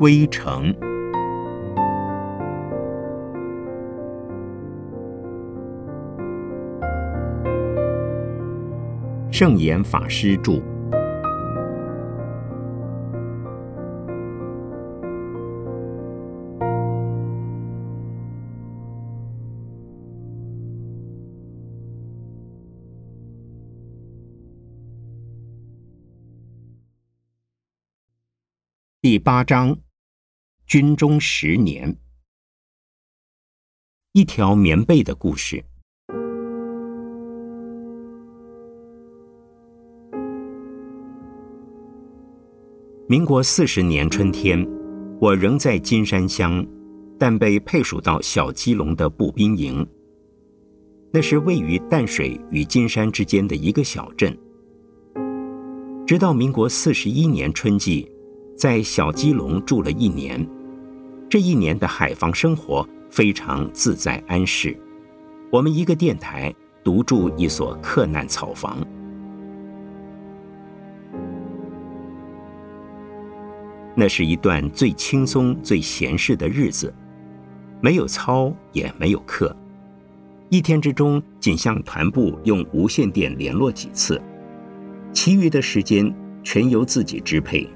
归程。圣严法师著。第八章，军中十年，一条棉被的故事。民国四十年春天，我仍在金山乡，但被配属到小基隆的步兵营。那是位于淡水与金山之间的一个小镇。直到民国四十一年春季。在小基隆住了一年，这一年的海防生活非常自在安适。我们一个电台独住一所客难草房，那是一段最轻松、最闲适的日子，没有操，也没有课，一天之中仅向团部用无线电联络几次，其余的时间全由自己支配。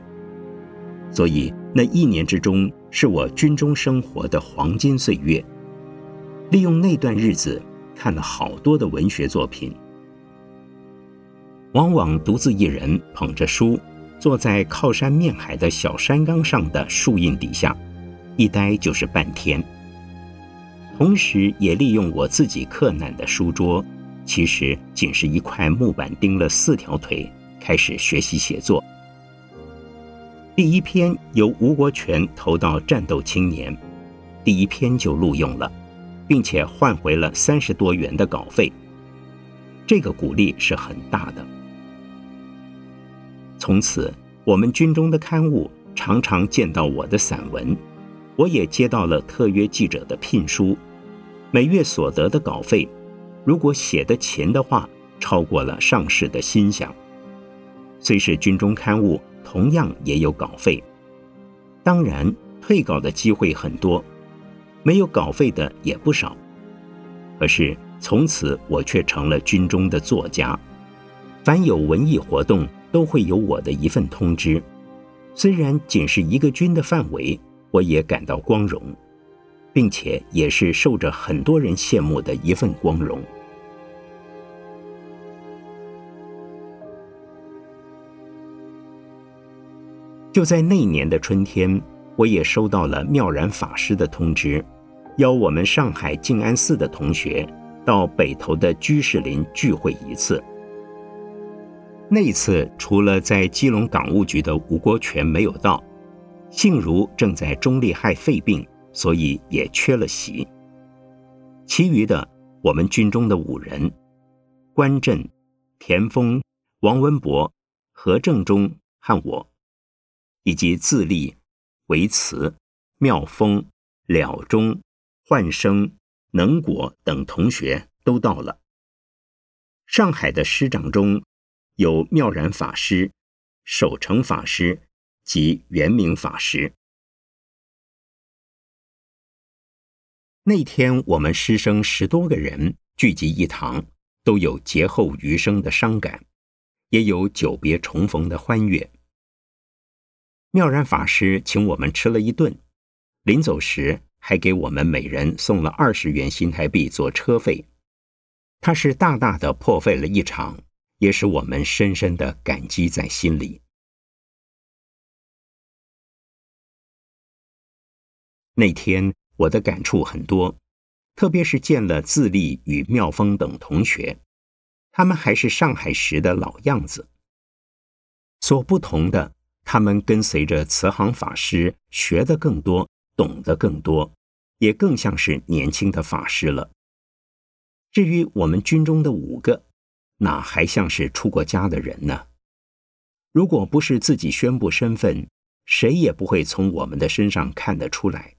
所以那一年之中是我军中生活的黄金岁月，利用那段日子看了好多的文学作品，往往独自一人捧着书，坐在靠山面海的小山岗上的树荫底下，一待就是半天。同时也利用我自己刻难的书桌，其实仅是一块木板钉了四条腿，开始学习写作。第一篇由吴国权投到《战斗青年》，第一篇就录用了，并且换回了三十多元的稿费。这个鼓励是很大的。从此，我们军中的刊物常常见到我的散文，我也接到了特约记者的聘书，每月所得的稿费，如果写得勤的话，超过了上士的薪饷。虽是军中刊物。同样也有稿费，当然退稿的机会很多，没有稿费的也不少。可是从此我却成了军中的作家，凡有文艺活动都会有我的一份通知。虽然仅是一个军的范围，我也感到光荣，并且也是受着很多人羡慕的一份光荣。就在那年的春天，我也收到了妙然法师的通知，邀我们上海静安寺的同学到北头的居士林聚会一次。那次除了在基隆港务局的吴国权没有到，幸如正在中立害肺病，所以也缺了席。其余的我们军中的五人，关震、田丰、王文博、何正中和我。以及自立、维慈、妙峰、了中、幻生、能果等同学都到了。上海的师长中有妙然法师、守成法师及圆明法师。那天我们师生十多个人聚集一堂，都有劫后余生的伤感，也有久别重逢的欢悦。妙然法师请我们吃了一顿，临走时还给我们每人送了二十元新台币做车费。他是大大的破费了一场，也使我们深深的感激在心里。那天我的感触很多，特别是见了自立与妙峰等同学，他们还是上海时的老样子。所不同的。他们跟随着慈航法师学的更多，懂得更多，也更像是年轻的法师了。至于我们军中的五个，哪还像是出过家的人呢？如果不是自己宣布身份，谁也不会从我们的身上看得出来。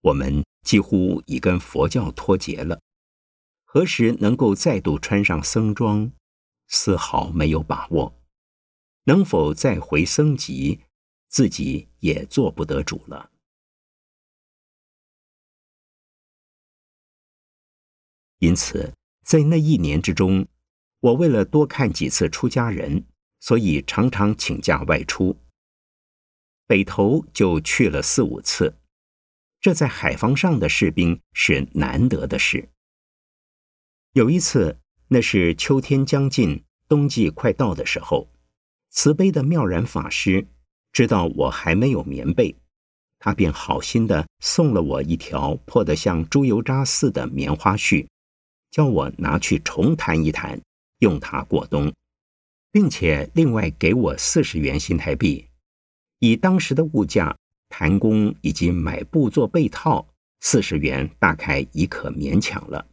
我们几乎已跟佛教脱节了，何时能够再度穿上僧装，丝毫没有把握。能否再回僧籍，自己也做不得主了。因此，在那一年之中，我为了多看几次出家人，所以常常请假外出。北头就去了四五次，这在海防上的士兵是难得的事。有一次，那是秋天将近，冬季快到的时候，慈悲的妙然法师知道我还没有棉被，他便好心的送了我一条破得像猪油渣似的棉花絮。叫我拿去重弹一弹，用它过冬，并且另外给我四十元新台币。以当时的物价，弹弓以及买布做被套，四十元大概已可勉强了。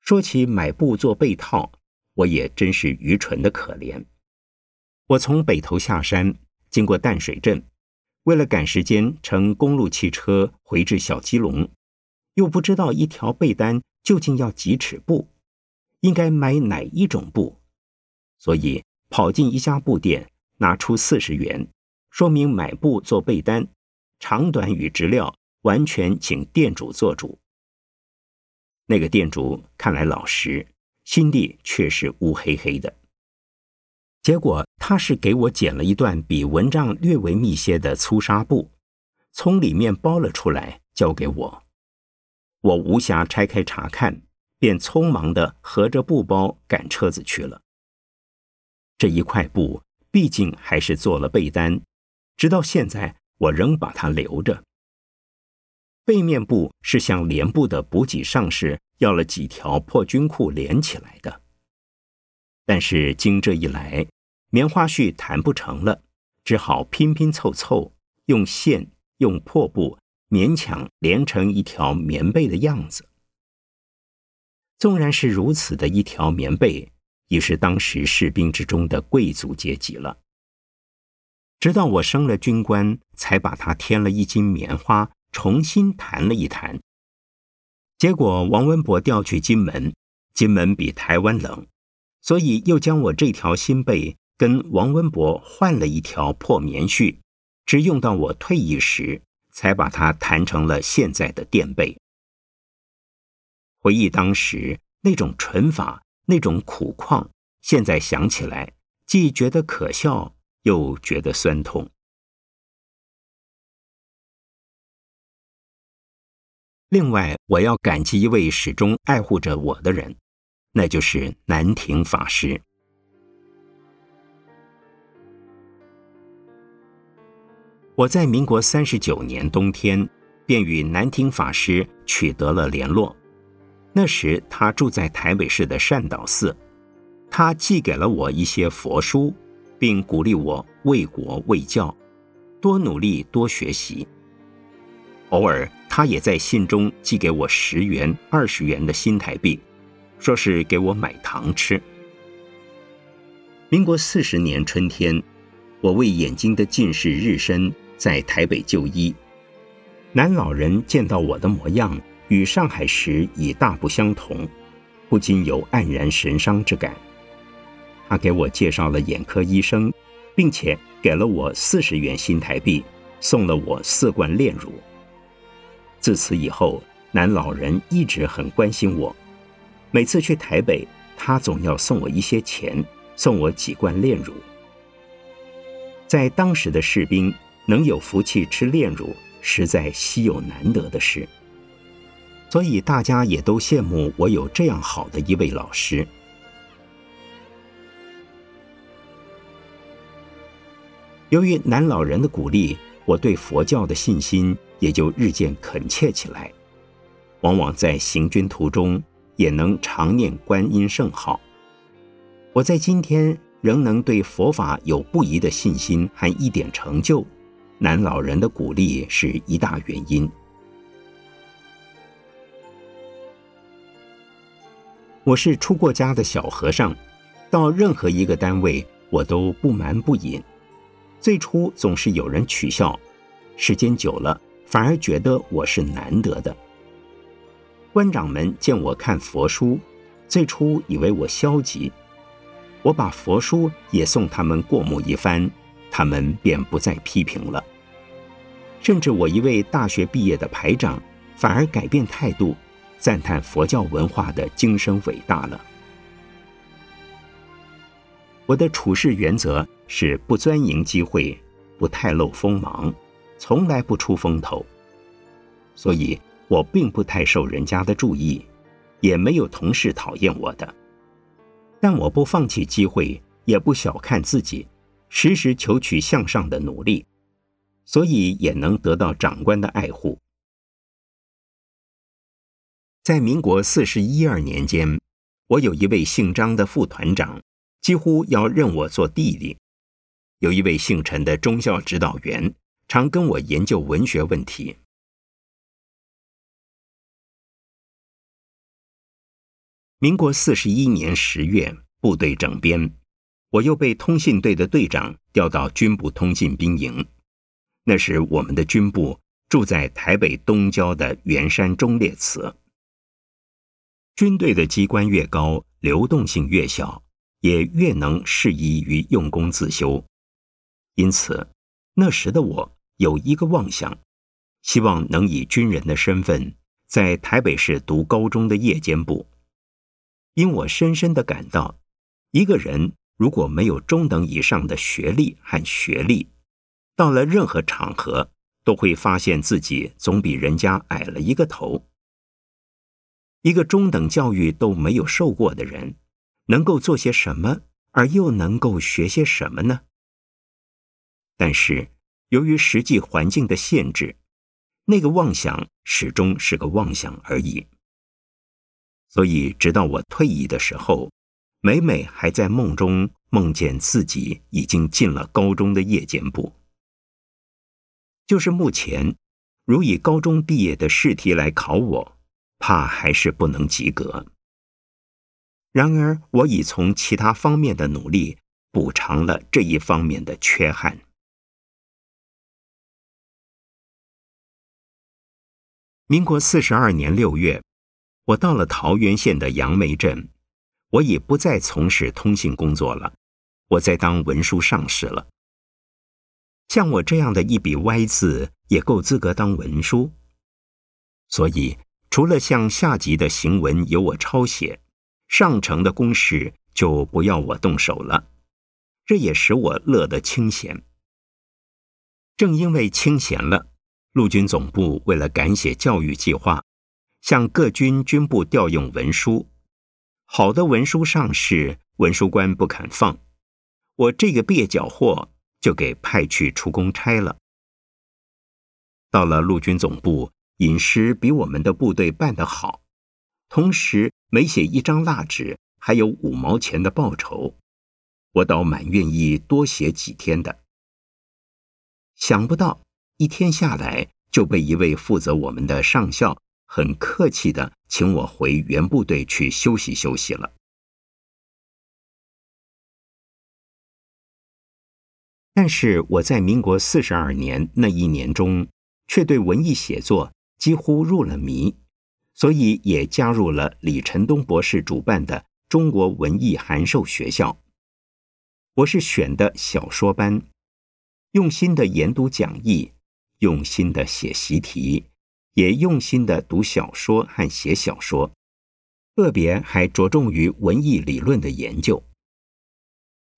说起买布做被套，我也真是愚蠢的可怜。我从北头下山，经过淡水镇，为了赶时间乘公路汽车回至小基隆，又不知道一条被单。究竟要几尺布？应该买哪一种布？所以跑进一家布店，拿出四十元，说明买布做被单，长短与质料完全请店主做主。那个店主看来老实，心地却是乌黑黑的。结果他是给我剪了一段比蚊帐略为密些的粗纱布，从里面包了出来，交给我。我无暇拆开查看，便匆忙的合着布包赶车子去了。这一块布毕竟还是做了被单，直到现在我仍把它留着。背面布是向连部的补给上士要了几条破军裤连起来的，但是经这一来，棉花絮弹不成了，只好拼拼凑凑，用线用破布。勉强连成一条棉被的样子。纵然是如此的一条棉被，已是当时士兵之中的贵族阶级了。直到我升了军官，才把它添了一斤棉花，重新弹了一弹。结果王文博调去金门，金门比台湾冷，所以又将我这条新被跟王文博换了一条破棉絮，只用到我退役时。才把它弹成了现在的垫背。回忆当时那种纯法，那种苦况，现在想起来，既觉得可笑，又觉得酸痛。另外，我要感激一位始终爱护着我的人，那就是南亭法师。我在民国三十九年冬天，便与南亭法师取得了联络。那时他住在台北市的善导寺，他寄给了我一些佛书，并鼓励我为国为教，多努力多学习。偶尔，他也在信中寄给我十元、二十元的新台币，说是给我买糖吃。民国四十年春天，我为眼睛的近视日深。在台北就医，男老人见到我的模样与上海时已大不相同，不禁有黯然神伤之感。他给我介绍了眼科医生，并且给了我四十元新台币，送了我四罐炼乳。自此以后，男老人一直很关心我，每次去台北，他总要送我一些钱，送我几罐炼乳。在当时的士兵。能有福气吃炼乳，实在稀有难得的事，所以大家也都羡慕我有这样好的一位老师。由于男老人的鼓励，我对佛教的信心也就日渐恳切起来，往往在行军途中也能常念观音圣号。我在今天仍能对佛法有不疑的信心和一点成就。男老人的鼓励是一大原因。我是出过家的小和尚，到任何一个单位，我都不瞒不隐。最初总是有人取笑，时间久了，反而觉得我是难得的。官长们见我看佛书，最初以为我消极，我把佛书也送他们过目一番。他们便不再批评了。甚至我一位大学毕业的排长，反而改变态度，赞叹佛教文化的精神伟大了。我的处事原则是不钻营机会，不太露锋芒，从来不出风头，所以我并不太受人家的注意，也没有同事讨厌我的。但我不放弃机会，也不小看自己，时时求取向上的努力。所以也能得到长官的爱护。在民国四十一二年间，我有一位姓张的副团长，几乎要认我做弟弟；有一位姓陈的中校指导员，常跟我研究文学问题。民国四十一年十月，部队整编，我又被通信队的队长调到军部通信兵营。那时，我们的军部住在台北东郊的圆山忠烈祠。军队的机关越高，流动性越小，也越能适宜于用功自修。因此，那时的我有一个妄想，希望能以军人的身份在台北市读高中的夜间部。因我深深的感到，一个人如果没有中等以上的学历和学历，到了任何场合，都会发现自己总比人家矮了一个头。一个中等教育都没有受过的人，能够做些什么，而又能够学些什么呢？但是，由于实际环境的限制，那个妄想始终是个妄想而已。所以，直到我退役的时候，每每还在梦中梦见自己已经进了高中的夜间部。就是目前，如以高中毕业的试题来考我，怕还是不能及格。然而，我已从其他方面的努力补偿了这一方面的缺憾。民国四十二年六月，我到了桃源县的杨梅镇，我已不再从事通信工作了，我在当文书上士了。像我这样的一笔歪字也够资格当文书，所以除了向下级的行文由我抄写，上乘的公事就不要我动手了。这也使我乐得清闲。正因为清闲了，陆军总部为了赶写教育计划，向各军军部调用文书，好的文书上市，文书官不肯放，我这个蹩脚货。就给派去出公差了。到了陆军总部，饮食比我们的部队办得好，同时每写一张蜡纸还有五毛钱的报酬，我倒蛮愿意多写几天的。想不到一天下来就被一位负责我们的上校很客气的请我回原部队去休息休息了。但是我在民国四十二年那一年中，却对文艺写作几乎入了迷，所以也加入了李承东博士主办的中国文艺函授学校。我是选的小说班，用心的研读讲义，用心的写习题，也用心的读小说和写小说，个别还着重于文艺理论的研究。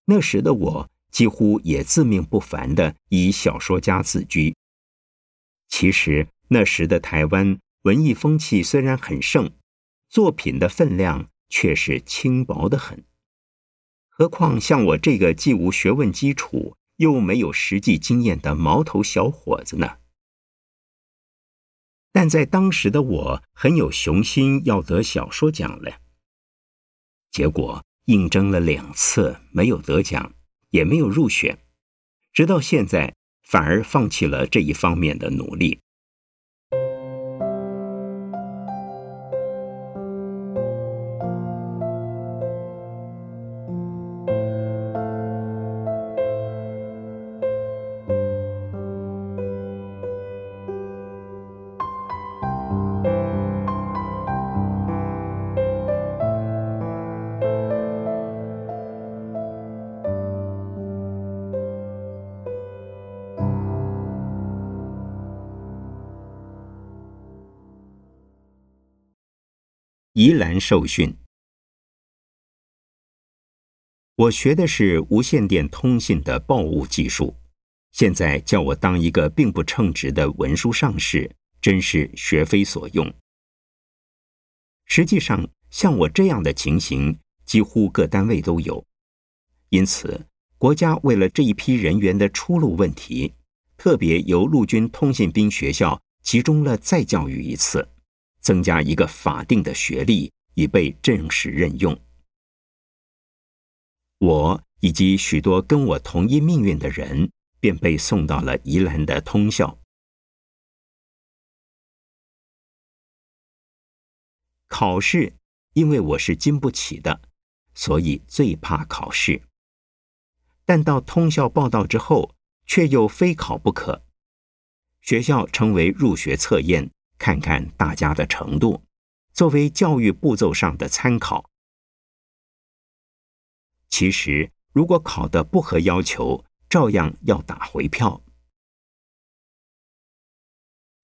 那时的我。几乎也自命不凡的以小说家自居。其实那时的台湾文艺风气虽然很盛，作品的分量却是轻薄的很。何况像我这个既无学问基础又没有实际经验的毛头小伙子呢？但在当时的我很有雄心，要得小说奖了。结果应征了两次，没有得奖。也没有入选，直到现在反而放弃了这一方面的努力。宜兰受训。我学的是无线电通信的报务技术，现在叫我当一个并不称职的文书上士，真是学非所用。实际上，像我这样的情形，几乎各单位都有。因此，国家为了这一批人员的出路问题，特别由陆军通信兵学校集中了再教育一次，增加一个法定的学历，以备正式任用。我以及许多跟我同一命运的人，便被送到了宜兰的通校。考试，因为我是经不起的，所以最怕考试。但到通校报道之后，却又非考不可。学校称为入学测验，看看大家的程度，作为教育步骤上的参考。其实，如果考的不合要求，照样要打回票。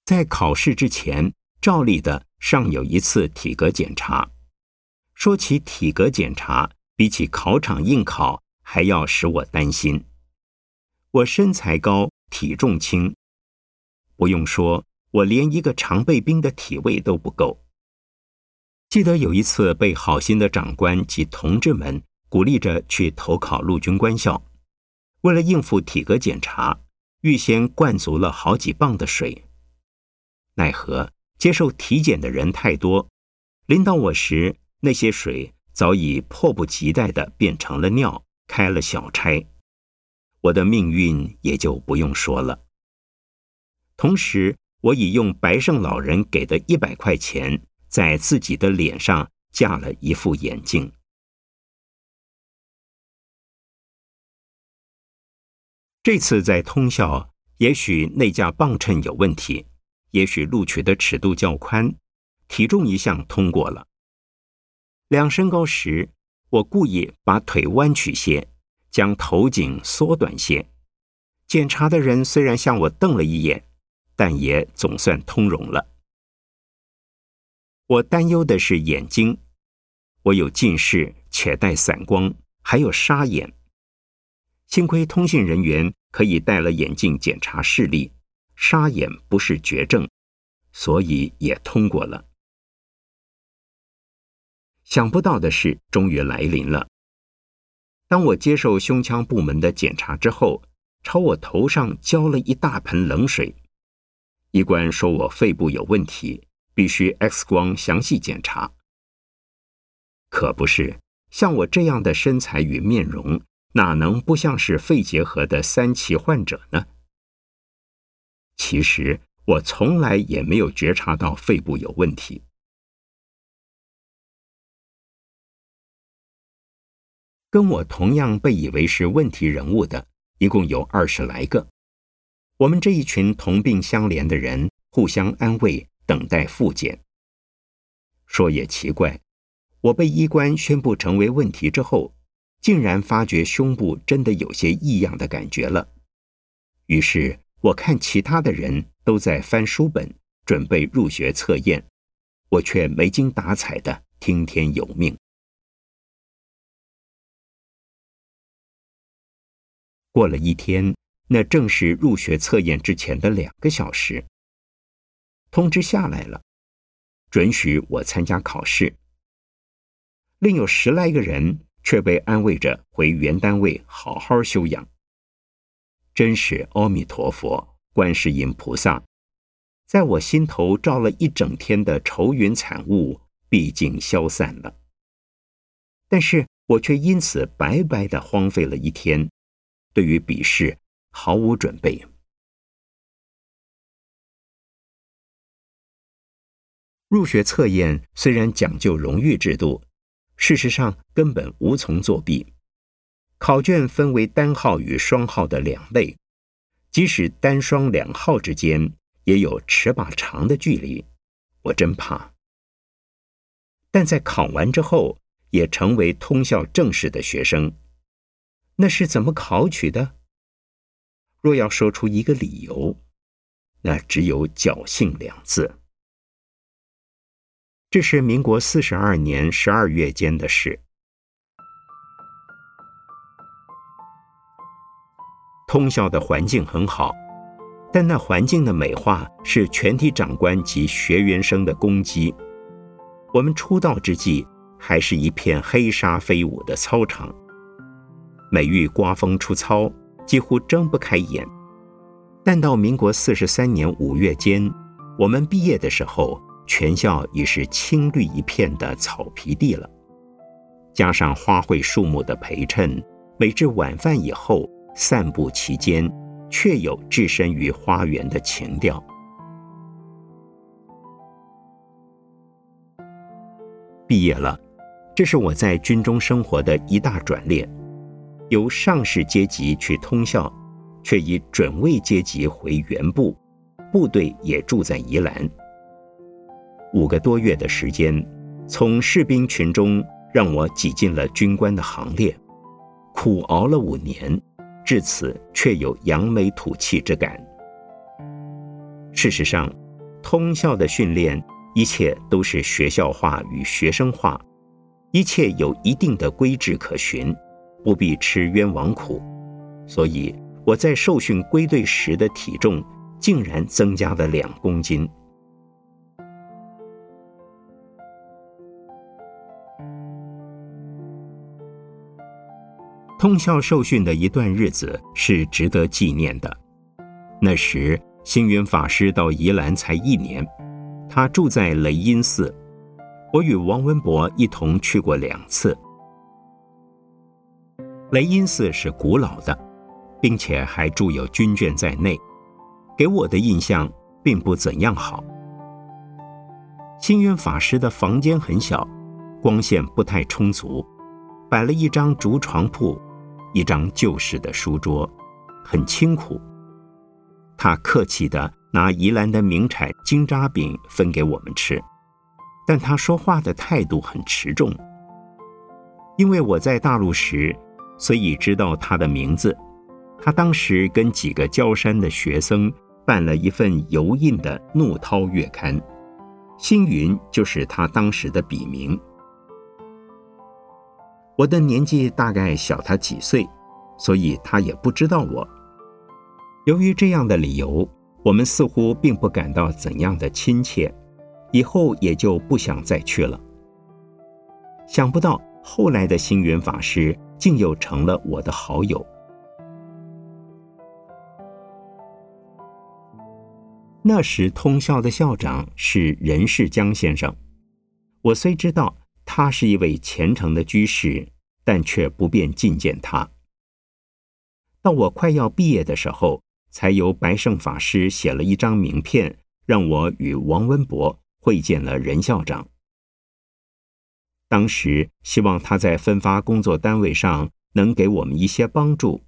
在考试之前，照例的尚有一次体格检查。说起体格检查，比起考场应考，还要使我担心。我身材高，体重轻，不用说，我连一个常备兵的体位都不够。记得有一次，被好心的长官及同志们。鼓励着去投考陆军官校，为了应付体格检查，预先灌足了好几磅的水。奈何接受体检的人太多，临到我时，那些水早已迫不及待的变成了尿，开了小差。我的命运也就不用说了。同时，我已用白胜老人给的一百块钱，在自己的脸上架了一副眼镜。这次在通校，也许那架磅秤有问题，也许录取的尺度较宽，体重一项通过了。量身高时，我故意把腿弯曲些，将头颈缩短些。检查的人虽然向我瞪了一眼，但也总算通融了。我担忧的是眼睛，我有近视，且带散光，还有沙眼。幸亏通信人员可以戴了眼镜检查视力，沙眼不是绝症，所以也通过了。想不到的事终于来临了。当我接受胸腔部门的检查之后，朝我头上浇了一大盆冷水。医官说我肺部有问题，必须 X 光详细检查。可不是，像我这样的身材与面容。哪能不像是肺结核的三期患者呢？其实我从来也没有觉察到肺部有问题。跟我同样被以为是问题人物的，一共有二十来个。我们这一群同病相怜的人，互相安慰，等待复检。说也奇怪，我被医官宣布成为问题之后。竟然发觉胸部真的有些异样的感觉了，于是我看其他的人都在翻书本准备入学测验，我却没精打采的听天由命。过了一天，那正是入学测验之前的两个小时，通知下来了，准许我参加考试。另有十来个人。却被安慰着回原单位好好休养。真是阿弥陀佛，观世音菩萨，在我心头罩了一整天的愁云惨雾，毕竟消散了。但是我却因此白白的荒废了一天，对于笔试毫无准备。入学测验虽然讲究荣誉制度。事实上，根本无从作弊。考卷分为单号与双号的两类，即使单双两号之间也有尺把长的距离。我真怕。但在考完之后，也成为通校正式的学生。那是怎么考取的？若要说出一个理由，那只有侥幸两字。这是民国四十二年十二月间的事。通校的环境很好，但那环境的美化是全体长官及学员生的攻击。我们出道之际，还是一片黑沙飞舞的操场。每遇刮风出操，几乎睁不开眼。但到民国四十三年五月间，我们毕业的时候，全校已是青绿一片的草皮地了。加上花卉树木的陪衬，每至晚饭以后。散步其间，确有置身于花园的情调。毕业了，这是我在军中生活的一大转捩，由上士阶级去通校，却以准尉阶级回原部，部队也住在宜兰。五个多月的时间，从士兵群中让我挤进了军官的行列，苦熬了五年。至此，却有扬眉吐气之感。事实上，通校的训练，一切都是学校化与学生化，一切有一定的规制可循，不必吃冤枉苦。所以，我在受训归队时的体重，竟然增加了两公斤。通校受训的一段日子是值得纪念的。那时星云法师到宜兰才一年，他住在雷音寺。我与王文博一同去过两次。雷音寺是古老的，并且还住有军眷在内，给我的印象并不怎样好。星云法师的房间很小，光线不太充足，摆了一张竹床铺。一张旧式的书桌，很清苦。他客气地拿宜兰的名产金扎饼分给我们吃，但他说话的态度很持重。因为我在大陆时，所以知道他的名字。他当时跟几个焦山的学生办了一份油印的《怒涛》月刊，星云就是他当时的笔名。我的年纪大概小他几岁，所以他也不知道我。由于这样的理由，我们似乎并不感到怎样的亲切，以后也就不想再去了。想不到后来的星云法师竟又成了我的好友。那时通校的校长是任世江先生，我虽知道。他是一位虔诚的居士，但却不便觐见他。到我快要毕业的时候，才由白胜法师写了一张名片，让我与王文博会见了任校长。当时希望他在分发工作单位上能给我们一些帮助，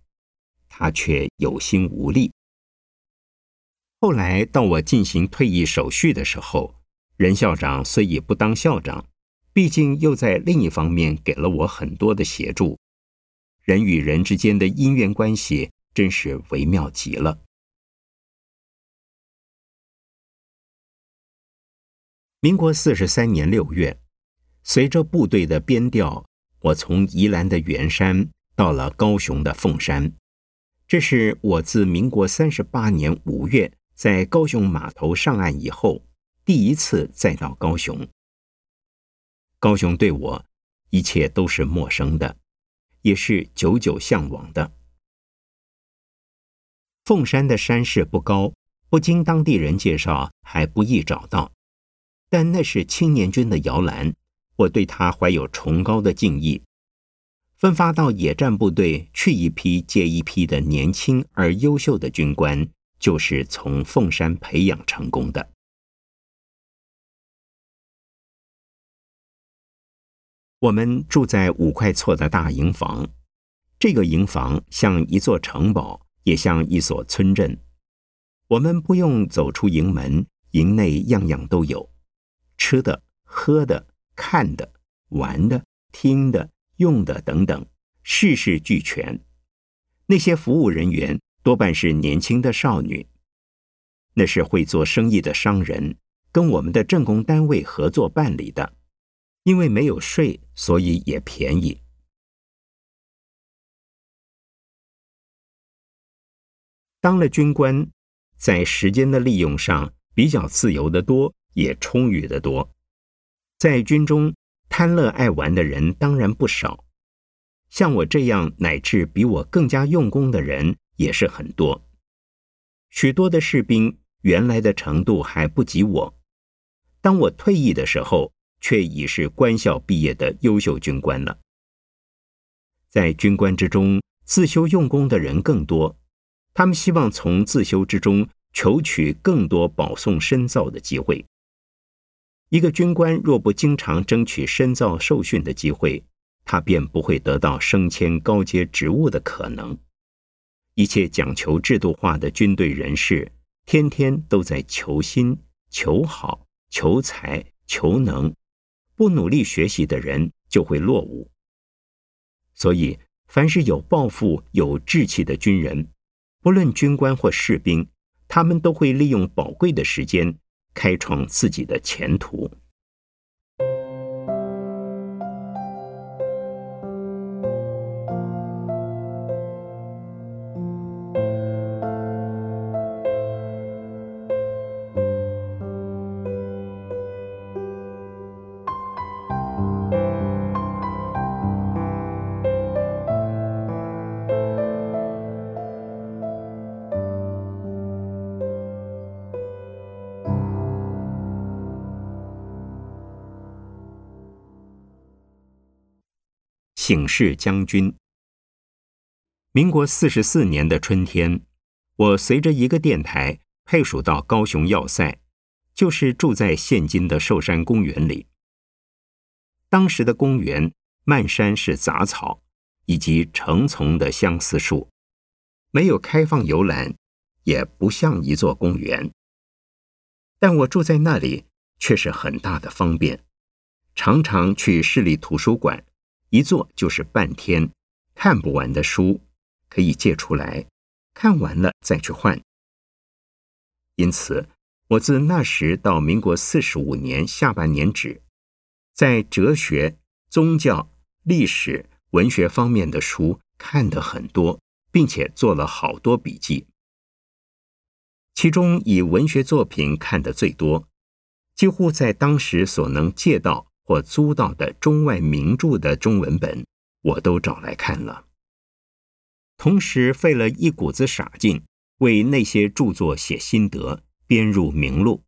他却有心无力。后来到我进行退役手续的时候，任校长虽已不当校长。毕竟又在另一方面给了我很多的协助，人与人之间的因缘关系真是微妙极了。民国四十三年六月，随着部队的编调，我从宜兰的圆山到了高雄的凤山，这是我自民国三十八年五月在高雄码头上岸以后第一次再到高雄。高雄对我，一切都是陌生的，也是久久向往的。凤山的山势不高，不经当地人介绍还不易找到，但那是青年军的摇篮，我对他怀有崇高的敬意。分发到野战部队去一批接一批的年轻而优秀的军官，就是从凤山培养成功的。我们住在五块厝的大营房，这个营房像一座城堡，也像一所村镇。我们不用走出营门，营内样样都有：吃的、喝的、看的、玩的、听的、用的等等，事事俱全。那些服务人员多半是年轻的少女，那是会做生意的商人，跟我们的政工单位合作办理的，因为没有税，所以也便宜。当了军官，在时间的利用上比较自由的多，也充裕的多。在军中贪乐爱玩的人当然不少，像我这样乃至比我更加用功的人也是很多。许多的士兵原来的程度还不及我，当我退役的时候，却已是官校毕业的优秀军官了。在军官之中，自修用功的人更多。他们希望从自修之中求取更多保送深造的机会。一个军官若不经常争取深造受训的机会，他便不会得到升迁高阶职务的可能。一切讲求制度化的军队人士，天天都在求新、求好、求才、求能，不努力学习的人就会落伍。所以，凡是有抱负、有志气的军人。不论军官或士兵，他们都会利用宝贵的时间，开创自己的前途。警示将军。民国四十四年的春天，我随着一个电台配属到高雄要塞，就是住在现今的寿山公园里。当时的公园漫山是杂草，以及成丛的相思树，没有开放游览，也不像一座公园。但我住在那里却是很大的方便，常常去市立图书馆。一坐就是半天，看不完的书可以借出来，看完了再去换。因此，我自那时到民国四十五年下半年止，在哲学、宗教、历史、文学方面的书看得很多，并且做了好多笔记。其中以文学作品看得最多，几乎在当时所能借到。或租到的中外名著的中文本，我都找来看了。同时费了一股子傻劲，为那些著作写心得，编入名录，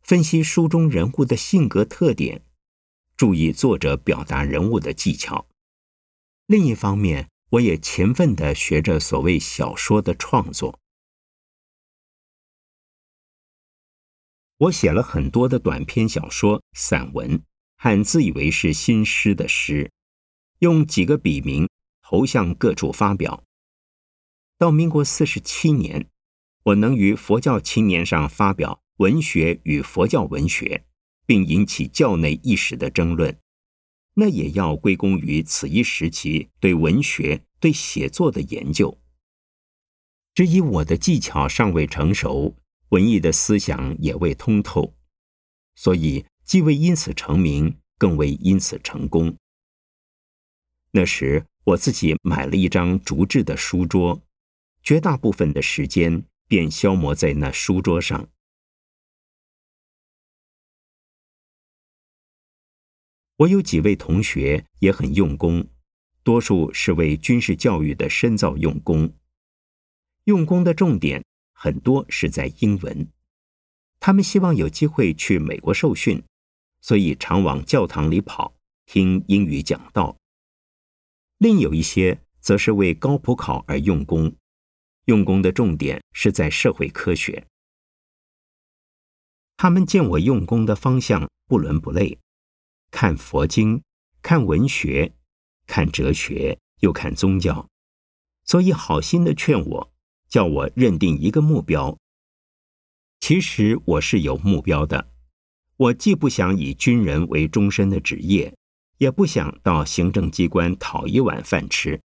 分析书中人物的性格特点，注意作者表达人物的技巧。另一方面，我也勤奋地学着所谓小说的创作。我写了很多的短篇小说、散文。和自以为是新诗的诗，用几个笔名投向各处发表。到民国四十七年，我能于《佛教青年》上发表《文学与佛教文学》，并引起教内一时的争论，那也要归功于此一时期对文学、对写作的研究。只以我的技巧尚未成熟，文艺的思想也未通透，所以。既未因此成名，更未因此成功。那时我自己买了一张竹制的书桌，绝大部分的时间便消磨在那书桌上。我有几位同学也很用功，多数是为军事教育的深造用功。用功的重点很多是在英文，他们希望有机会去美国受训。所以常往教堂里跑，听英语讲道。另有一些则是为高普考而用功，用功的重点是在社会科学。他们见我用功的方向不伦不类，看佛经，看文学，看哲学，又看宗教，所以好心的劝我，叫我认定一个目标。其实我是有目标的。我既不想以军人为终身的职业，也不想到行政机关讨一碗饭吃。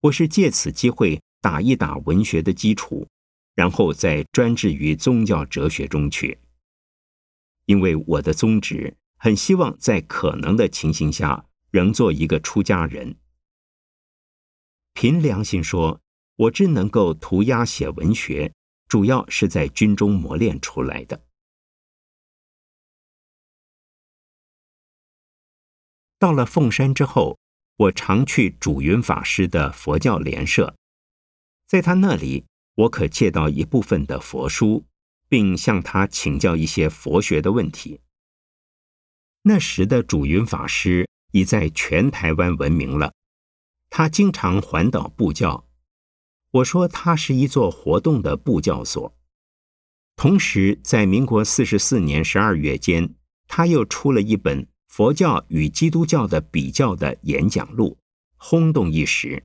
我是借此机会打一打文学的基础，然后再专志于宗教哲学中去。因为我的宗旨很希望在可能的情形下仍做一个出家人。凭良心说，我只能够涂鸦写文学，主要是在军中磨练出来的。到了凤山之后，我常去主云法师的佛教联社，在他那里，我可借到一部分的佛书，并向他请教一些佛学的问题。那时的主云法师已在全台湾闻名了，他经常环岛布教。我说他是一座活动的布教所。同时，在民国四十四年十二月间，他又出了一本。佛教与基督教的比较的演讲录轰动一时。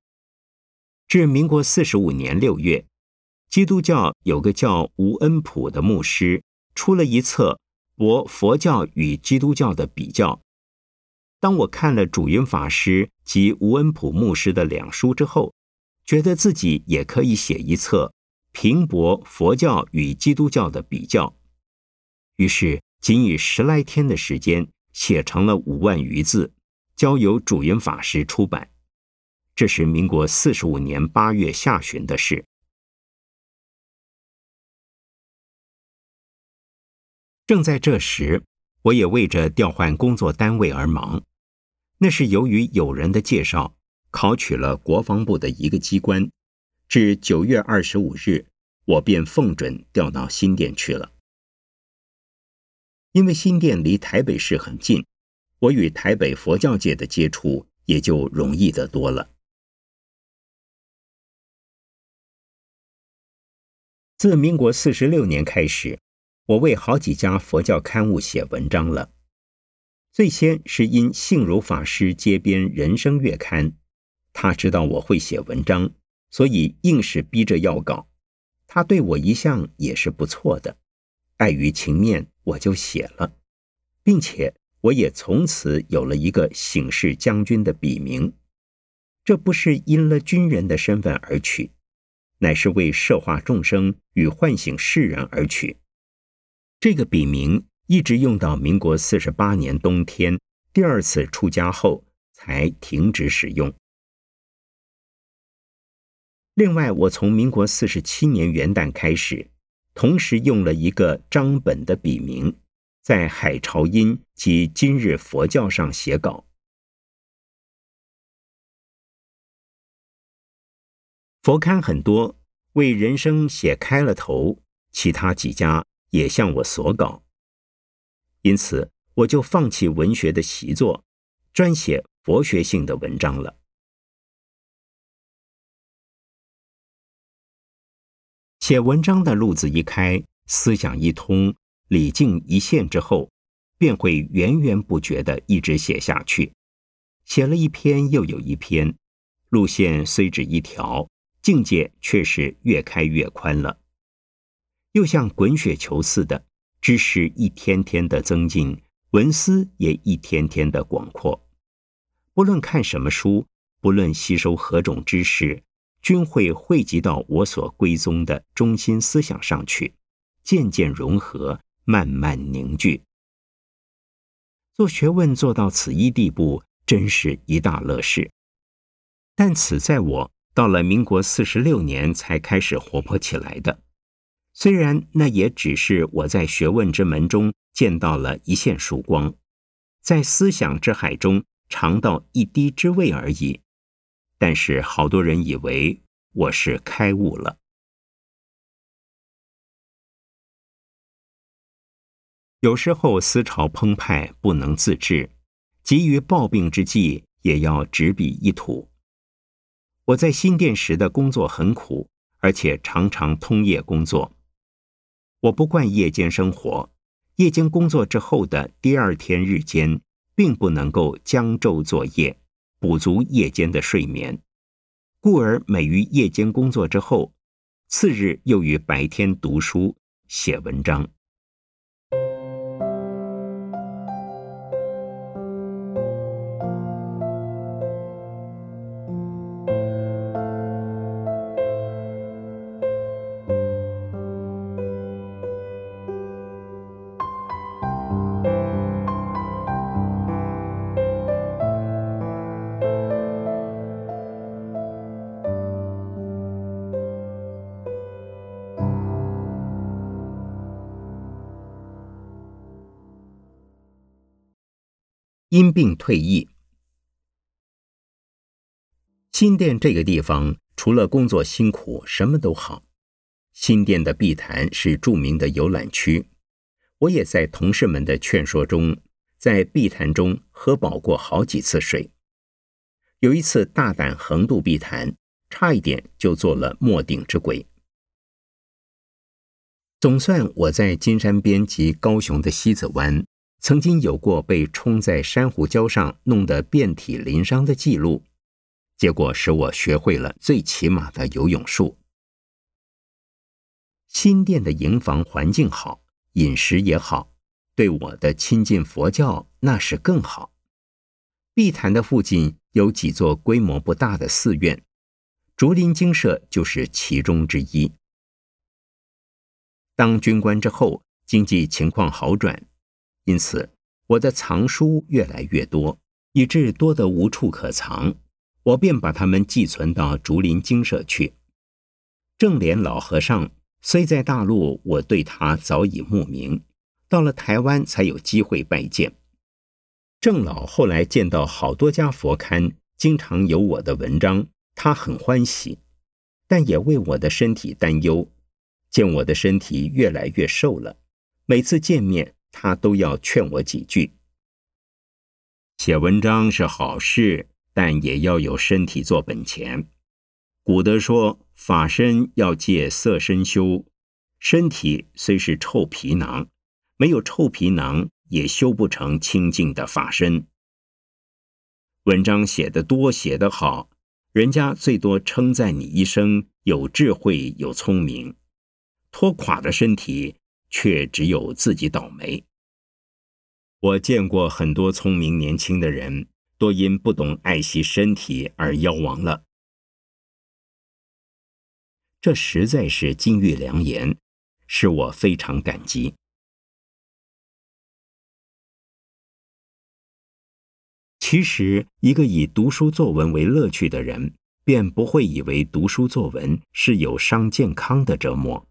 至民国四十五年六月，基督教有个叫吴恩普的牧师出了一册《博佛教与基督教的比较》。当我看了主云法师及吴恩普牧师的两书之后，觉得自己也可以写一册评博佛教与基督教的比较。于是，仅以十来天的时间。写成了五万余字，交由主云法师出版。这是民国四十五年八月下旬的事。正在这时，我也为着调换工作单位而忙。那是由于友人的介绍，考取了国防部的一个机关。至九月二十五日，我便奉准调到新店去了。因为新店离台北市很近，我与台北佛教界的接触也就容易得多了。自民国四十六年开始，我为好几家佛教刊物写文章了。最先是因性如法师接编《人生月刊》，他知道我会写文章，所以硬是逼着要稿。他对我一向也是不错的，碍于情面。我就写了，并且我也从此有了一个醒世将军的笔名。这不是因了军人的身份而取，乃是为摄化众生与唤醒世人而取。这个笔名一直用到民国四十八年冬天第二次出家后才停止使用。另外，我从民国四十七年元旦开始。同时用了一个张本的笔名，在海潮音及今日佛教上写稿。佛刊很多，为人生写开了头，其他几家也向我索稿，因此我就放弃文学的习作，专写佛学性的文章了。写文章的路子一开，思想一通，理境一现之后，便会源源不绝的一直写下去。写了一篇又有一篇，路线虽只一条，境界却是越开越宽了。又像滚雪球似的，知识一天天的增进，文思也一天天的广阔。不论看什么书，不论吸收何种知识。均会汇集到我所归宗的中心思想上去，渐渐融合，慢慢凝聚。做学问做到此一地步，真是一大乐事。但此在我到了民国四十六年才开始活泼起来的。虽然那也只是我在学问之门中见到了一线曙光，在思想之海中尝到一滴之味而已。但是好多人以为我是开悟了。有时候思潮澎湃，不能自制，急于暴病之际，也要执笔一吐。我在新店时的工作很苦，而且常常通夜工作。我不惯夜间生活，夜间工作之后的第二天日间，并不能够将昼作业。补足夜间的睡眠，故而每于夜间工作之后，次日又于白天读书写文章。因病退役。新店这个地方，除了工作辛苦，什么都好。新店的碧潭是著名的游览区，我也在同事们的劝说中，在碧潭中喝饱过好几次水。有一次大胆横渡碧潭，差一点就做了末顶之鬼。总算我在金山边及高雄的西子湾，曾经有过被冲在珊瑚礁上弄得遍体鳞伤的记录，结果使我学会了最起码的游泳术。新店的营房环境好，饮食也好，对我的亲近佛教那是更好。碧潭的附近有几座规模不大的寺院，竹林精舍就是其中之一。当军官之后，经济情况好转，因此我的藏书越来越多，以致多得无处可藏。我便把它们寄存到竹林精舍去。正莲老和尚虽在大陆，我对他早已慕名，到了台湾才有机会拜见。郑老后来见到好多家佛刊，经常有我的文章，他很欢喜，但也为我的身体担忧。见我的身体越来越瘦了，每次见面他都要劝我几句。写文章是好事，但也要有身体做本钱。古德说：“法身要借色身修，身体虽是臭皮囊，没有臭皮囊也修不成清净的法身。”文章写得多，写得好，人家最多称赞你一声有智慧、有聪明。拖垮的身体，却只有自己倒霉。我见过很多聪明年轻的人，都因不懂爱惜身体而夭亡了。这实在是金玉良言，使我非常感激。其实，一个以读书作文为乐趣的人，便不会以为读书作文是有伤健康的折磨。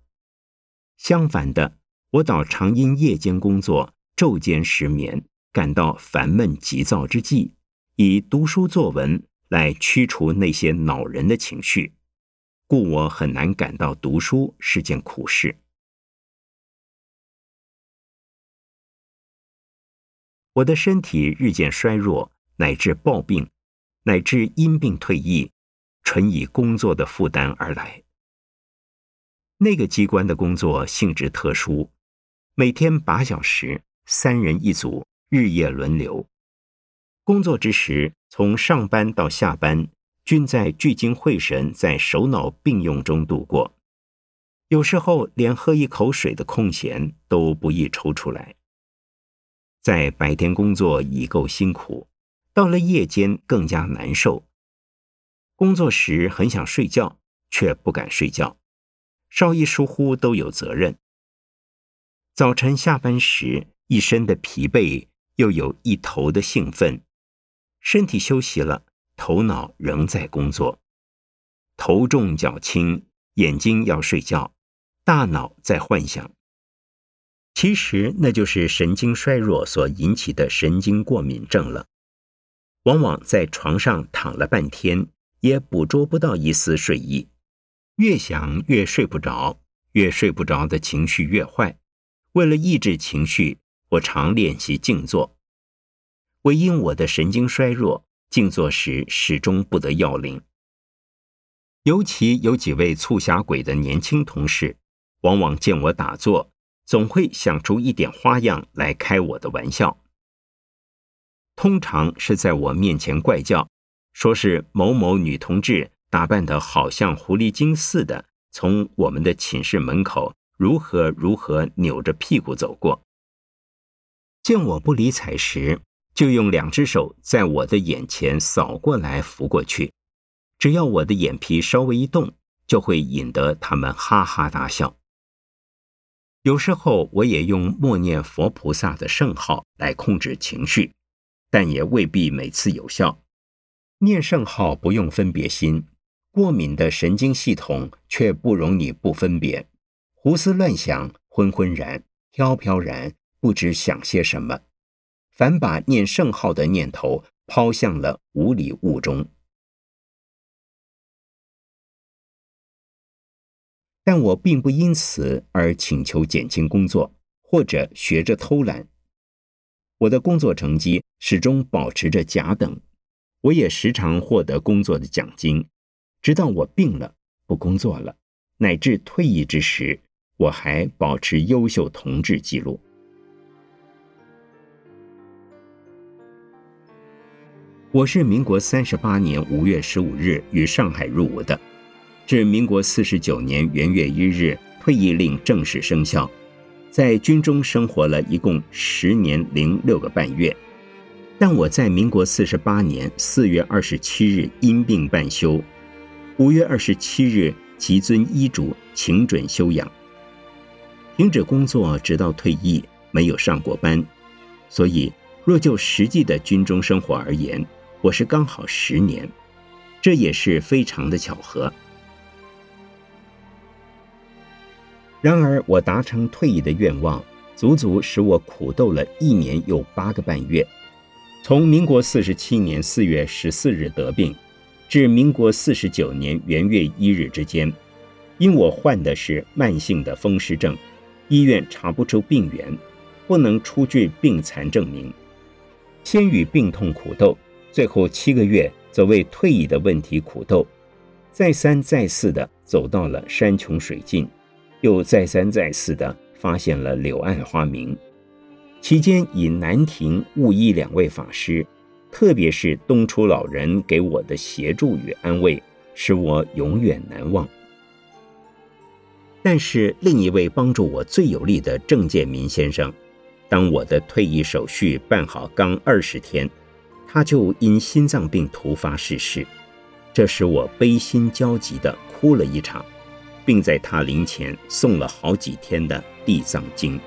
相反的，我倒常因夜间工作、昼间失眠，感到烦闷急躁之际，以读书作文来驱除那些恼人的情绪，故我很难感到读书是件苦事。我的身体日渐衰弱，乃至暴病，乃至因病退役，纯以工作的负担而来。那个机关的工作性质特殊，每天八小时，三人一组，日夜轮流。工作之时，从上班到下班，均在聚精会神，在手脑并用中度过。有时候连喝一口水的空闲都不易抽出来。在白天工作已够辛苦，到了夜间更加难受。工作时很想睡觉，却不敢睡觉。稍一疏忽都有责任。早晨下班时，一身的疲惫，又有一头的兴奋。身体休息了，头脑仍在工作。头重脚轻，眼睛要睡觉，大脑在幻想。其实那就是神经衰弱所引起的神经过敏症了。往往在床上躺了半天，也捕捉不到一丝睡意。越想越睡不着，越睡不着的情绪越坏。为了抑制情绪，我常练习静坐。唯因我的神经衰弱，静坐时始终不得要领。尤其有几位促狭鬼的年轻同事，往往见我打坐，总会想出一点花样来开我的玩笑。通常是在我面前怪叫，说是某某女同志。打扮得好像狐狸精似的，从我们的寝室门口如何如何扭着屁股走过。见我不理睬时，就用两只手在我的眼前扫过来拂过去。只要我的眼皮稍微一动，就会引得他们哈哈大笑。有时候我也用默念佛菩萨的圣号来控制情绪，但也未必每次有效。念圣号不用分别心。过敏的神经系统却不容你不分别，胡思乱想，昏昏然，飘飘然，不知想些什么。反把念圣号的念头抛向了无里雾中。但我并不因此而请求减轻工作，或者学着偷懒。我的工作成绩始终保持着甲等，我也时常获得工作的奖金，直到我病了，不工作了，乃至退役之时，我还保持优秀同志记录。我是民国三十八年五月十五日于上海入伍的。至民国四十九年元月一日，退役令正式生效，在军中生活了一共十年零六个半月。但我在民国四十八年四月二十七日因病半休，五月二十七日即遵医嘱请准休养，停止工作直到退役，没有上过班。所以，若就实际的军中生活而言，我是刚好十年，这也是非常的巧合。然而，我达成退役的愿望，足足使我苦斗了一年又八个半月。从民国四十七年四月十四日得病，至民国四十九年元月一日之间，因我患的是慢性的风湿症，医院查不出病源，不能出具病残证明。先与病痛苦斗，最后七个月则为退役的问题苦斗，再三再四的走到了山穷水尽。又再三再四地发现了柳暗花明，期间以南亭、悟一两位法师，特别是东初老人给我的协助与安慰，使我永远难忘。但是另一位帮助我最有力的郑建民先生，当我的退役手续办好刚二十天，他就因心脏病突发逝世，这使我悲心焦急地哭了一场。并在他灵前诵了好几天的《地藏经》。